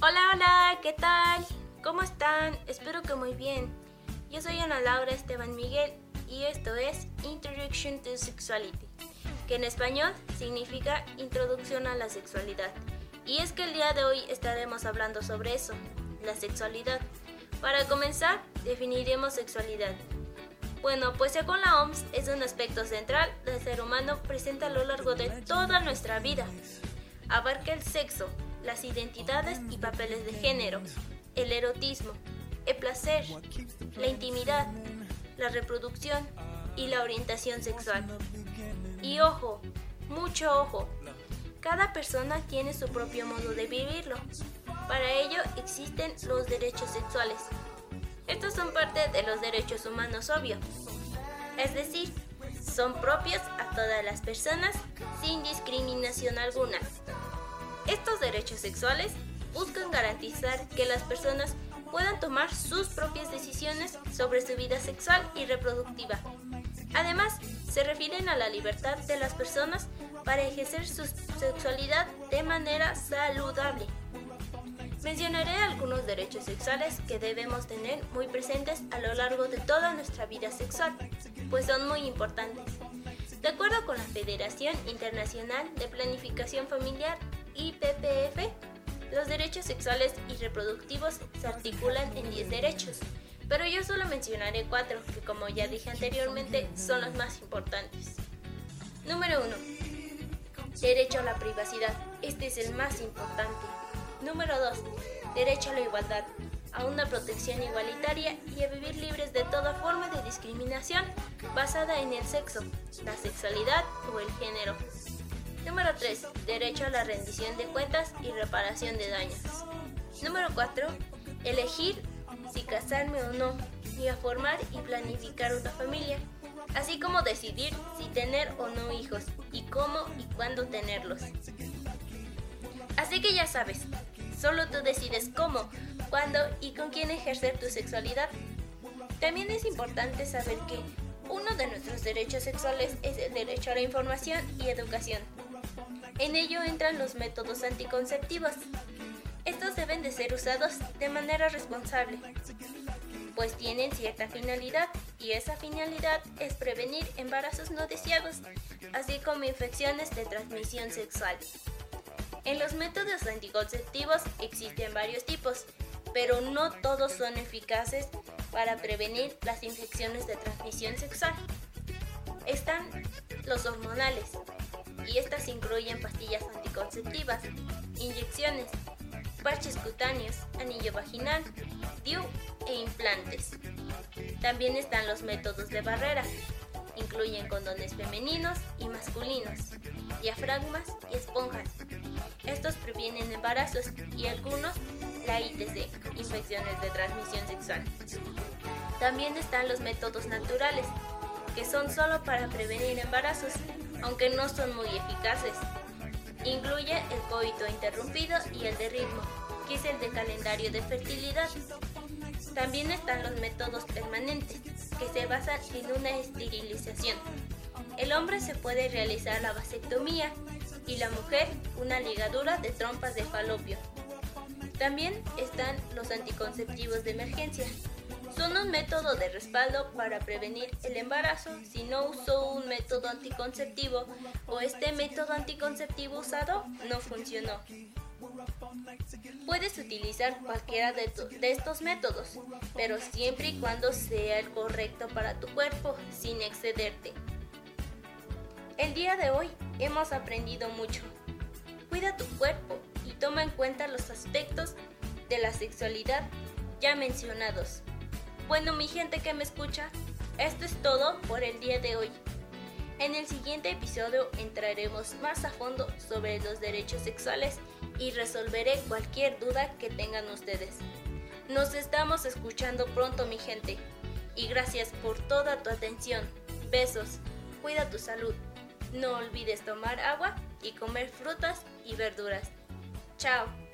Hola, hola, ¿qué tal? ¿Cómo están? Espero que muy bien. Yo soy Ana Laura Esteban Miguel y esto es Introduction to Sexuality, que en español significa Introducción a la Sexualidad. Y es que el día de hoy estaremos hablando sobre eso, la sexualidad. Para comenzar, definiremos sexualidad. Bueno, pues según la OMS es un aspecto central del ser humano presente a lo largo de toda nuestra vida. Abarca el sexo, las identidades y papeles de género, el erotismo, el placer, la intimidad, la reproducción y la orientación sexual. Y ojo, mucho ojo, cada persona tiene su propio modo de vivirlo. Para ello existen los derechos sexuales. Estos son parte de los derechos humanos, obvio. Es decir, son propios a todas las personas sin discriminación alguna. Estos derechos sexuales buscan garantizar que las personas puedan tomar sus propias decisiones sobre su vida sexual y reproductiva. Además, se refieren a la libertad de las personas para ejercer su sexualidad de manera saludable. Mencionaré algunos derechos sexuales que debemos tener muy presentes a lo largo de toda nuestra vida sexual, pues son muy importantes. De acuerdo con la Federación Internacional de Planificación Familiar IPPF, los derechos sexuales y reproductivos se articulan en 10 derechos, pero yo solo mencionaré 4 que como ya dije anteriormente son los más importantes. Número 1. Derecho a la privacidad. Este es el más importante. Número 2. Derecho a la igualdad, a una protección igualitaria y a vivir libres de toda forma de discriminación basada en el sexo, la sexualidad o el género. Número 3. Derecho a la rendición de cuentas y reparación de daños. Número 4. Elegir si casarme o no, y a formar y planificar una familia, así como decidir si tener o no hijos, y cómo y cuándo tenerlos. Así que ya sabes, solo tú decides cómo, cuándo y con quién ejercer tu sexualidad. También es importante saber que uno de nuestros derechos sexuales es el derecho a la información y educación. En ello entran los métodos anticonceptivos. Estos deben de ser usados de manera responsable, pues tienen cierta finalidad y esa finalidad es prevenir embarazos no deseados, así como infecciones de transmisión sexual. En los métodos anticonceptivos existen varios tipos, pero no todos son eficaces para prevenir las infecciones de transmisión sexual. Están los hormonales, y estas incluyen pastillas anticonceptivas, inyecciones, parches cutáneos, anillo vaginal, DIU e implantes. También están los métodos de barrera, incluyen condones femeninos y masculinos, diafragmas y esponjas. Estos previenen embarazos y algunos la ITC, infecciones de transmisión sexual. También están los métodos naturales, que son solo para prevenir embarazos, aunque no son muy eficaces. Incluye el coito interrumpido y el de ritmo, que es el de calendario de fertilidad. También están los métodos permanentes, que se basan en una esterilización. El hombre se puede realizar la vasectomía y la mujer una ligadura de trompas de falopio. También están los anticonceptivos de emergencia. Son un método de respaldo para prevenir el embarazo si no usó un método anticonceptivo o este método anticonceptivo usado no funcionó. Puedes utilizar cualquiera de, de, estos métodos, pero siempre y cuando sea el correcto para tu cuerpo, sin excederte. El día de hoy hemos aprendido mucho. Cuida tu cuerpo y toma en cuenta los aspectos de la sexualidad ya mencionados. Bueno, mi gente que me escucha, esto es todo por el día de hoy. En el siguiente episodio entraremos más a fondo sobre los derechos sexuales y resolveré cualquier duda que tengan ustedes. Nos estamos escuchando pronto mi gente y gracias por toda tu atención. Besos, cuida tu salud. No olvides tomar agua y comer frutas y verduras. Chao.